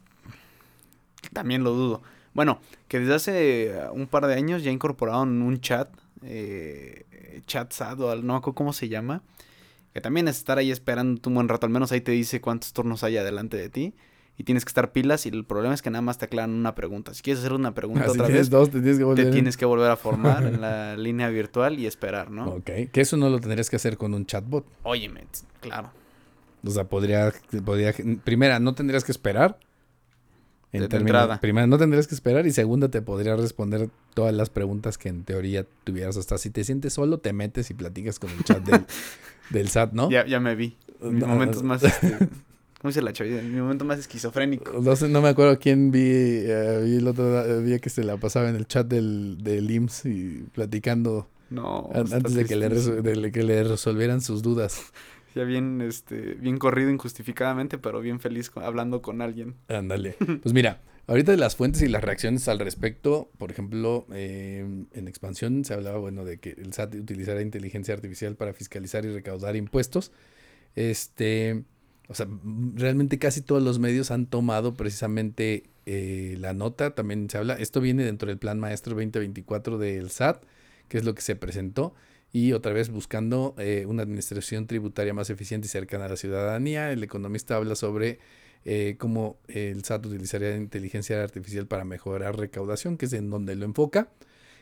También lo dudo. Bueno, que desde hace uh, un par de años ya incorporaron un chat, eh, chat SAT o al- no cómo se llama, que también es estar ahí esperando un buen rato, al menos ahí te dice cuántos turnos hay adelante de ti y tienes que estar pilas y el problema es que nada más te aclaran una pregunta. Si quieres hacer una pregunta Ah, otra vez, dos, te tienes que volver. te tienes que volver a formar en la línea virtual y esperar, ¿no? Ok, que eso no lo tendrías que hacer con un chatbot. Óyeme, claro. O sea, podría, podría, primera, no tendrías que esperar. De- de términos- entrada. Primera, no tendrías que esperar. Y segunda, te podría responder todas las preguntas que en teoría tuvieras. Hasta si te sientes solo, te metes y platicas con el chat del, del SAT, ¿no? Ya, ya me vi. En mis No, momentos más, este, ¿cómo dice la chavita? En mi momento más esquizofrénico. No sé, no me acuerdo quién vi, eh, vi el otro día que se la pasaba en el chat del, del IMSS y platicando No. antes de que, le de que le resolvieran sus dudas. Ya bien, este, bien corrido injustificadamente, pero bien feliz con- hablando con alguien. Ándale. Pues mira, ahorita de las fuentes y las reacciones al respecto, por ejemplo, eh, en expansión se hablaba, bueno, de que el SAT utilizará inteligencia artificial para fiscalizar y recaudar impuestos. Este, o sea, realmente casi todos los medios han tomado precisamente eh, la nota, también se habla, esto viene dentro del Plan Maestro 2024 del SAT, que es lo que se presentó. Y otra vez buscando eh, una administración tributaria más eficiente y cercana a la ciudadanía. El economista habla sobre eh, cómo el SAT utilizaría inteligencia artificial para mejorar recaudación, que es en donde lo enfoca.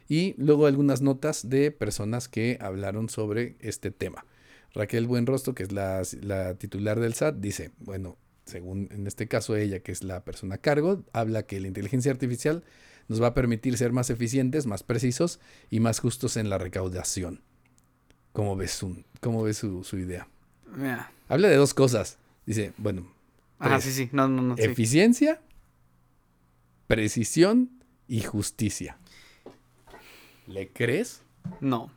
Y luego algunas notas de personas que hablaron sobre este tema. Raquel Buenrostro, que es la, la titular del SAT, dice, bueno, según en este caso ella, que es la persona a cargo, habla que la inteligencia artificial nos va a permitir ser más eficientes, más precisos y más justos en la recaudación. ¿Cómo ves su, cómo ves su, su idea? Habla de dos cosas. Dice, bueno, Tres. sí, sí. No, no, no. sí. eficiencia, precisión y justicia. ¿Le crees? No.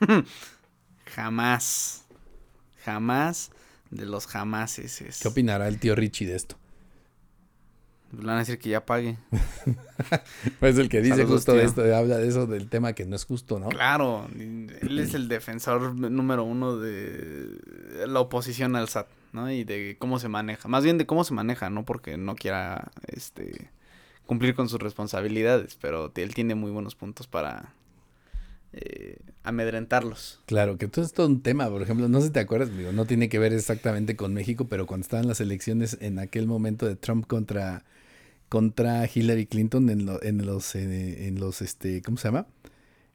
Jamás. Jamás de los jamases. Es. ¿Qué opinará el tío Richie de esto? Le van a decir que ya pague. Pues el que dice Saludos, justo de esto, habla de eso, del tema que no es justo, ¿no? Claro, él es el defensor número uno de la oposición al SAT, ¿no? Y de cómo se maneja. Más bien de cómo se maneja, no porque no quiera este cumplir con sus responsabilidades, pero él tiene muy buenos puntos para eh, amedrentarlos. Claro, que todo es todo un tema, por ejemplo, no sé si te acuerdas, digo, no tiene que ver exactamente con México, pero cuando estaban las elecciones en aquel momento de Trump contra, contra Hillary Clinton en, lo- en los, eh, en los, este, ¿cómo se llama?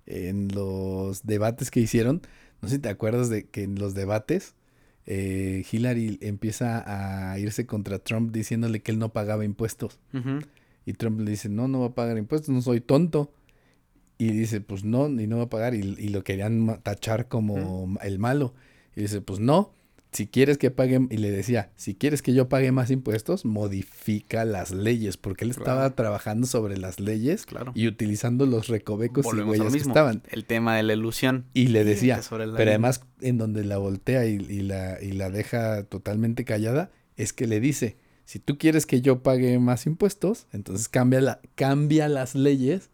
En los debates que hicieron, no sé si te acuerdas de que en los debates eh, Hillary empieza a irse contra Trump diciéndole que él no pagaba impuestos. Y Trump le dice, no, no va a pagar impuestos, no soy tonto. Y dice, pues no, y no va a pagar. Y, y lo querían tachar como el malo. Y dice, pues no, si quieres que pague, y le decía, si quieres que yo pague más impuestos, modifica las leyes, porque él estaba Claro. trabajando sobre las leyes Claro. y utilizando los recovecos y Volvemos huellas que estaban. El tema de la ilusión. Y le decía, pero además en donde la voltea y, y la, y la deja totalmente callada, es que le dice, si tú quieres que yo pague más impuestos, entonces cambia, la, cambia las leyes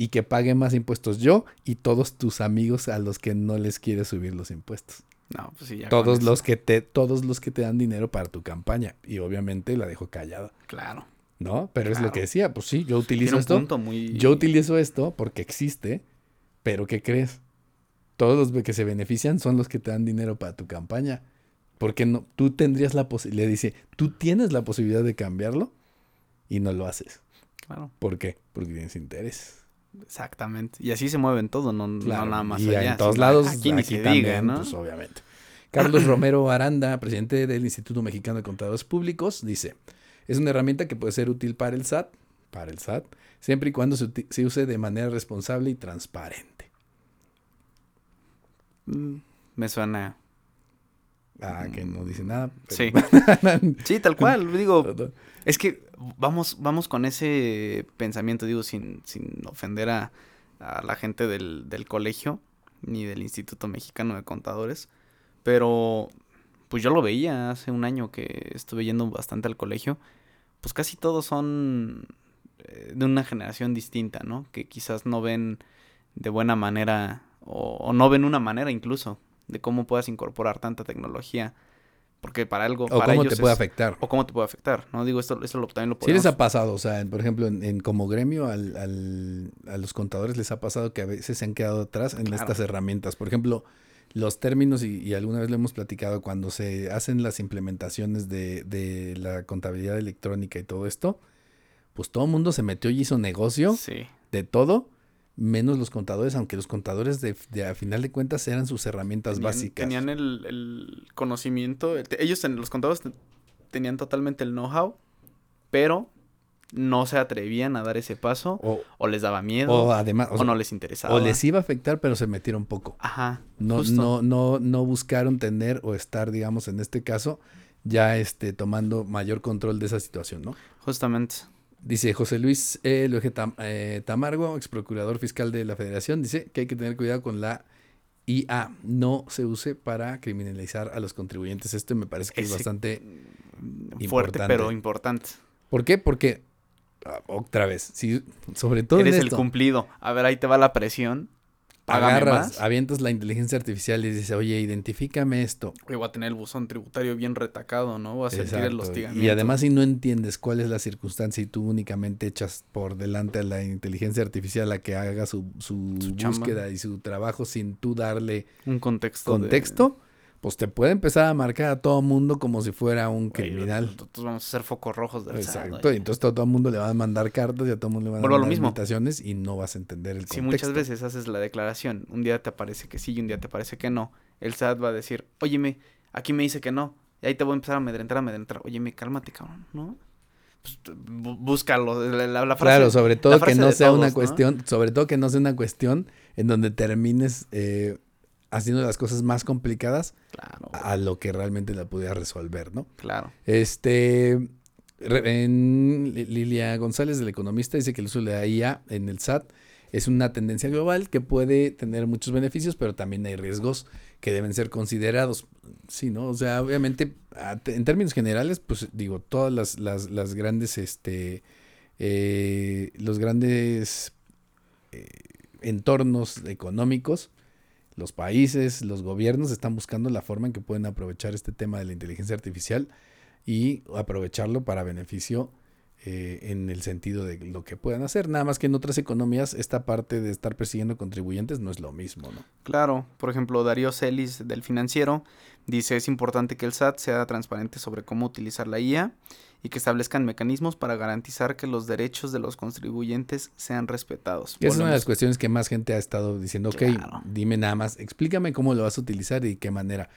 y que pague más impuestos yo y todos tus amigos a los que no les quieres subir los impuestos. No, pues sí, ya. Todos los que te todos los que te dan dinero para tu campaña y obviamente la dejo callada, Claro. ¿no? Pero es lo que decía, pues sí, yo utilizo un esto. punto muy. Yo utilizo esto porque existe, pero ¿qué crees? Todos los que se benefician son los que te dan dinero para tu campaña. Porque no, tú tendrías la posibilidad, le dice, tú tienes la posibilidad de cambiarlo y no lo haces. Claro, ¿Por qué? Porque tienes interés. Exactamente. Y así se mueve en todo, no, nada más y allá. en todos lados, Aquí ni se también, diga, ¿no? pues obviamente. Carlos Romero Aranda, presidente del Instituto Mexicano de Contadores Públicos, dice, es una herramienta que puede ser útil para el SAT, para el SAT, siempre y cuando se, use de manera responsable y transparente. Mm, Me suena. Ah, que no dice nada. Sí. Sí, tal cual. Digo, Es que vamos, vamos con ese pensamiento, digo, sin, sin ofender a, a la gente del, del colegio, ni del Instituto Mexicano de Contadores, pero pues yo lo veía hace un año que estuve yendo bastante al colegio, pues casi todos son eh, de una generación distinta, ¿no? Que quizás no ven de buena manera, o, o no ven una manera incluso, de cómo puedas incorporar tanta tecnología, porque para algo, o para cómo ellos te puede es- afectar. o cómo te puede afectar, ¿no? Digo, esto, esto lo, también lo Sí podemos... les ha pasado, o sea, en- por ejemplo, en, en como gremio al, al- a los contadores les ha pasado que a veces se han quedado atrás en Claro. estas herramientas. Por ejemplo, los términos, y, y alguna vez lo hemos platicado, cuando se hacen las implementaciones de, de la contabilidad electrónica y todo esto, pues todo el mundo se metió y hizo negocio Sí, de todo, menos los contadores, aunque los contadores de, de a final de cuentas eran sus herramientas tenían, básicas. tenían el, el conocimiento, te- ellos, los contadores, te- tenían totalmente el know-how, pero no se atrevían a dar ese paso, o, o les daba miedo, o o, además, o sea, no les interesaba. o les iba a afectar, pero se metieron poco. Ajá, No, justo. no, no, no buscaron tener o estar, digamos, en este caso, ya este, tomando mayor control de esa situación, ¿no? Justamente. Dice José Luis eh, Tam- eh, Tamargo, ex procurador fiscal de la Federación, dice que hay que tener cuidado con la IA, no se use para criminalizar a los contribuyentes. Esto me parece que es bastante... Fuerte, Importante. pero importante. ¿Por qué? Porque, ah, otra vez, si, sobre todo Eres en el cumplido. A ver, ahí te va la presión. Págame agarras, más. avientas la inteligencia artificial y dices, oye, identifícame esto. Oye, voy a tener el buzón tributario bien retacado, ¿no? Voy a sentir el hostigamiento. Y además si no entiendes cuál es la circunstancia y tú únicamente echas por delante a la inteligencia artificial a que haga su, su, Su chamba. búsqueda y su trabajo sin tú darle Un contexto. de- contexto, pues te puede empezar a marcar a todo mundo como si fuera un criminal. Nosotros vamos a ser focos rojos del Exacto, y entonces todo, todo el mundo le va a mandar cartas y a todo el mundo le va a a mandar invitaciones y no vas a entender el Si contexto. muchas veces haces la declaración, un día te parece que sí y un día te parece que no, el SAT va a decir, óyeme, aquí me dice que no, y ahí te voy a empezar a amedrentar, a amedrentar, óyeme, cálmate, cabrón, ¿no? Pues, búscalo, la, la- la frase. Claro, sobre todo que no sea una cuestión, sobre todo que no sea una cuestión en donde termines eh, haciendo las cosas más complicadas Claro, a lo que realmente la pudiera resolver, ¿no? claro. Este, en Lilia González, del economista, dice que el uso de la IA en el SAT es una tendencia global que puede tener muchos beneficios, pero también hay riesgos que deben ser considerados. Sí, ¿no? O sea, obviamente, en términos generales, pues digo, todas las, las, las grandes, este, eh, los grandes eh, entornos económicos, los países, los gobiernos están buscando la forma en que pueden aprovechar este tema de la inteligencia artificial y aprovecharlo para beneficio eh, en el sentido de lo que puedan hacer. Nada más que en otras economías esta parte de estar persiguiendo contribuyentes no es lo mismo, ¿no? Claro, por ejemplo, Darío Celis del financiero dice es importante que el SAT sea transparente sobre cómo utilizar la IA y que establezcan mecanismos para garantizar que los derechos de los contribuyentes sean respetados. Es una de las cuestiones que más gente ha estado diciendo, ok, Claro. dime nada más, explícame cómo lo vas a utilizar y de qué manera.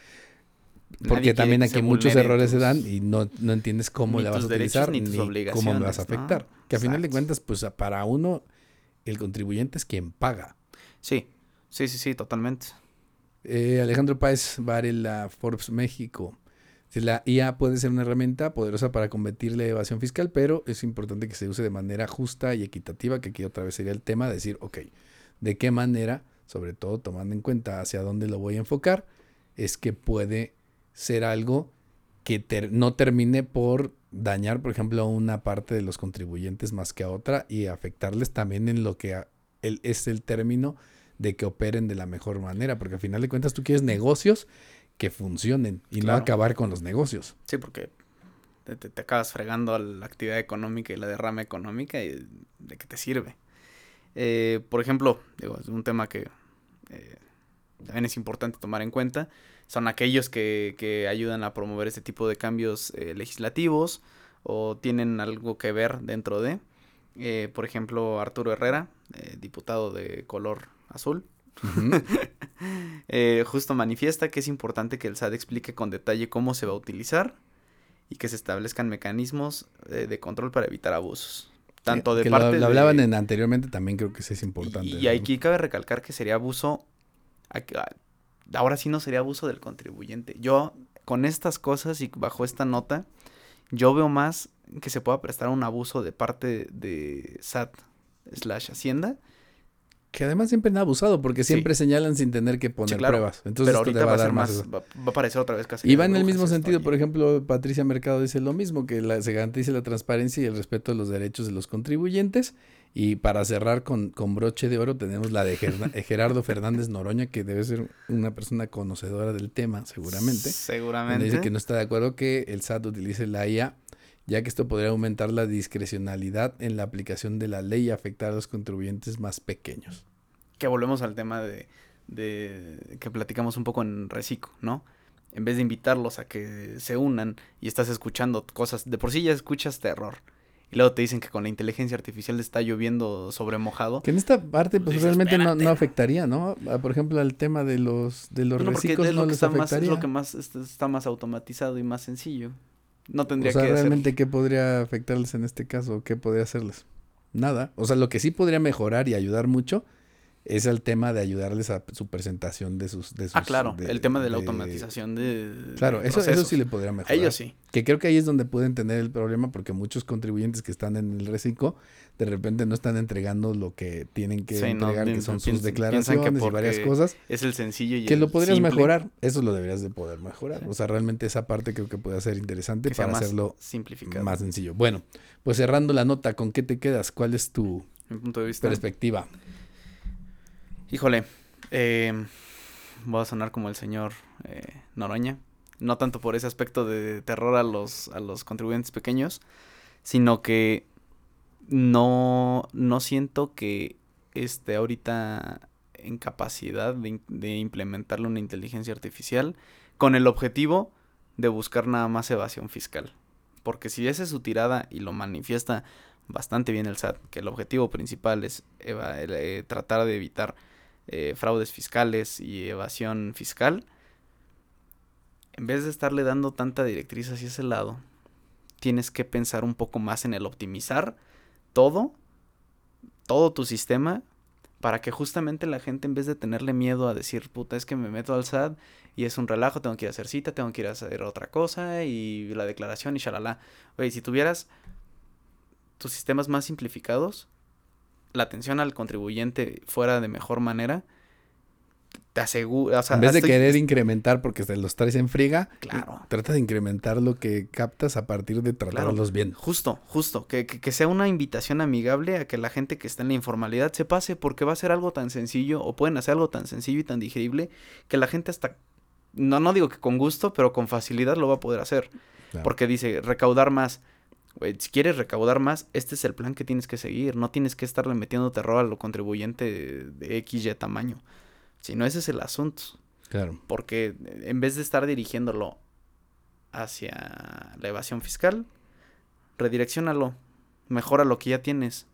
Porque también aquí muchos errores se dan y no, no entiendes cómo la vas a derechos utilizar ni cómo me vas a afectar. Que a final de cuentas, pues para uno, el contribuyente es quien paga. Sí, sí, sí, sí, totalmente. Eh, Alejandro Páez Varela, Forbes México. La IA puede ser una herramienta poderosa para combatir la evasión fiscal, pero es importante que se use de manera justa y equitativa, que aquí otra vez sería el tema, de decir, ok, ¿de qué manera, sobre todo tomando en cuenta hacia dónde lo voy a enfocar, es que puede ser algo que ter- no termine por dañar, por ejemplo, a una parte de los contribuyentes más que a otra y afectarles también en lo que el, es el término de que operen de la mejor manera, porque al final de cuentas tú quieres negocios que funcionen y no acabar con los negocios. Sí, porque te, te- te acabas fregando a la actividad económica y la derrama económica y de qué te sirve. Eh, por ejemplo, digo, es un tema que eh, también es importante tomar en cuenta. Son aquellos que, que ayudan a promover este tipo de cambios eh, legislativos o tienen algo que ver dentro de. Eh, por ejemplo, Arturo Herrera, eh, diputado de color azul, justo manifiesta que es importante que el SAT explique con detalle cómo se va a utilizar y que se establezcan mecanismos de control para evitar abusos. Tanto de que parte lo, hablaban en anteriormente, también creo que eso es importante. Y, y ¿no? aquí cabe recalcar que sería abuso. Ahora sí no sería abuso del contribuyente. Yo, con estas cosas y bajo esta nota, yo veo más que se pueda prestar un abuso de parte de SAT slash Hacienda. Que además siempre han abusado porque Sí. siempre señalan sin tener que poner claro, pruebas. Entonces pero ahorita te va a ser dar más. Va, va a aparecer otra vez casi. Y va en el mismo sentido, por ejemplo, Patricia Mercado dice lo mismo, que la- se garantice la transparencia y el respeto de los derechos de los contribuyentes. Y para cerrar con, con broche de oro tenemos la de eh, Gerardo Fernández Noroña, que debe ser una persona conocedora del tema, seguramente. donde Seguramente. dice que no está de acuerdo que el SAT utilice la IA, ya que esto podría aumentar la discrecionalidad en la aplicación de la ley y afectar a los contribuyentes más pequeños. que volvemos al tema de, de que platicamos un poco en Reciclo, ¿no? En vez de invitarlos a que se unan y estás escuchando cosas, de por sí ya escuchas terror. Y luego te dicen que con la inteligencia artificial está lloviendo sobre mojado. Que en esta parte pues realmente no, no afectaría, ¿no? Ah, Por ejemplo, al tema de los de los No, porque reciclos es lo no que les está más, es afectaría. lo que más es- está más automatizado y más sencillo. No tendría o sea, que hacer- realmente qué podría afectarles en este caso, qué podría hacerles? Nada. O sea, lo que sí podría mejorar y ayudar mucho es el tema de ayudarles a su presentación de sus de sus Ah, claro, de- el tema de la de- automatización de Claro, eso, eso sí le podría mejorar. Ellos sí. Que creo que ahí es donde pueden tener el problema porque muchos contribuyentes que están en el reciclo de repente no están entregando lo que tienen que Sí, no, entregar, que son sus declaraciones y varias cosas, Es el sencillo y que el lo podrías simple mejorar. Eso lo deberías de poder mejorar. Sí. O sea, realmente esa parte creo que puede ser interesante que para más hacerlo simplificado. más sencillo. Bueno, pues cerrando la nota, ¿con qué te quedas? ¿Cuál es tu punto de vista. perspectiva? Híjole, eh, voy a sonar como el señor eh, Noroña. No tanto por ese aspecto de terror a los, a los contribuyentes pequeños, sino que no, no siento que esté ahorita en capacidad de, de implementarle una inteligencia artificial con el objetivo de buscar nada más evasión fiscal. Porque si esa es su tirada y lo manifiesta bastante bien el SAT, que el objetivo principal es eh, tratar de evitar eh, fraudes fiscales y evasión fiscal, en vez de estarle dando tanta directriz hacia ese lado, tienes que pensar un poco más en el optimizar todo, todo tu sistema, para que justamente la gente, en vez de tenerle miedo a decir, puta, es que me meto al SAT y es un relajo, tengo que ir a hacer cita, tengo que ir a hacer otra cosa y la declaración y shalala. Oye, si tuvieras tus sistemas más simplificados, la atención al contribuyente fuera de mejor manera, te o sea, en vez de estoy- querer incrementar porque se los traes en friga, Claro. trata de incrementar lo que captas a partir de tratarlos bien. Justo, justo. Que, que, que sea una invitación amigable a que la gente que está en la informalidad se pase porque va a ser algo tan sencillo o pueden hacer algo tan sencillo y tan digerible que la gente hasta... No, no digo que con gusto, pero con facilidad lo va a poder hacer. Claro. Porque dice, recaudar más. Si quieres recaudar más, este es el plan que tienes que seguir. No tienes que estarle metiendo terror a lo contribuyente de, de X y tamaño. Si no, ese es el asunto. Claro. Porque eh, en vez de estar dirigiéndolo hacia la evasión fiscal, redireccionalo, mejora lo que ya tienes.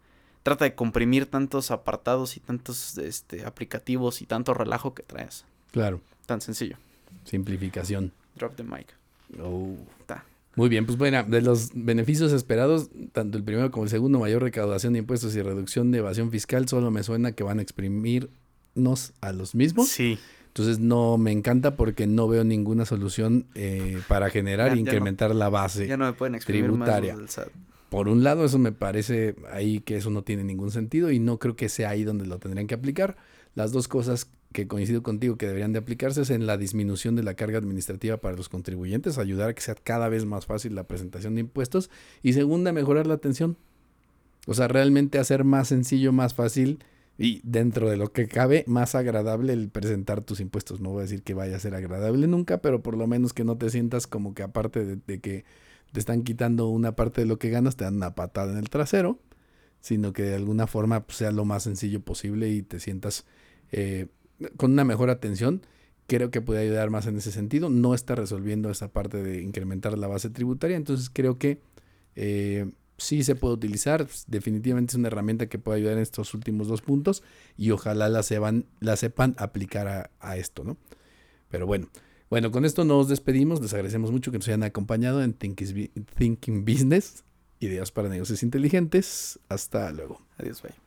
Trata de comprimir tantos apartados y tantos este, aplicativos y tanto relajo que traes. Claro. Tan sencillo. Simplificación. Drop the mic. Oh. Ta. Muy bien, pues bueno, de los beneficios esperados, tanto el primero como el segundo, mayor recaudación de impuestos y reducción de evasión fiscal, solo me suena que van a exprimirnos a los mismos. Sí. Entonces no me encanta porque no veo ninguna solución eh, para generar e no- incrementar la base. Ya no me pueden exprimir tributaria. más. Por un lado, eso me parece ahí que eso no tiene ningún sentido y no creo que sea ahí donde lo tendrían que aplicar. Las dos cosas que coincido contigo que deberían de aplicarse es en la disminución de la carga administrativa para los contribuyentes, ayudar a que sea cada vez más fácil la presentación de impuestos y segunda, mejorar la atención. O sea, realmente hacer más sencillo, más fácil Y dentro de lo que cabe, más agradable el presentar tus impuestos. No voy a decir que vaya a ser agradable nunca, pero por lo menos que no te sientas como que aparte de, que te están quitando una parte de lo que ganas, te dan una patada en el trasero, sino que de alguna forma pues, sea lo más sencillo posible y te sientas eh, con una mejor atención. Creo que puede ayudar más en ese sentido. No está resolviendo esa parte de incrementar la base tributaria, entonces creo que... Eh, sí se puede utilizar. Definitivamente es una herramienta que puede ayudar en estos últimos dos puntos y ojalá la, sepan, la sepan aplicar a, esto, ¿no? Pero bueno, bueno, con esto nos despedimos. Les agradecemos mucho que nos hayan acompañado en Thinking Business, ideas para negocios inteligentes. Hasta luego. Adiós, bye.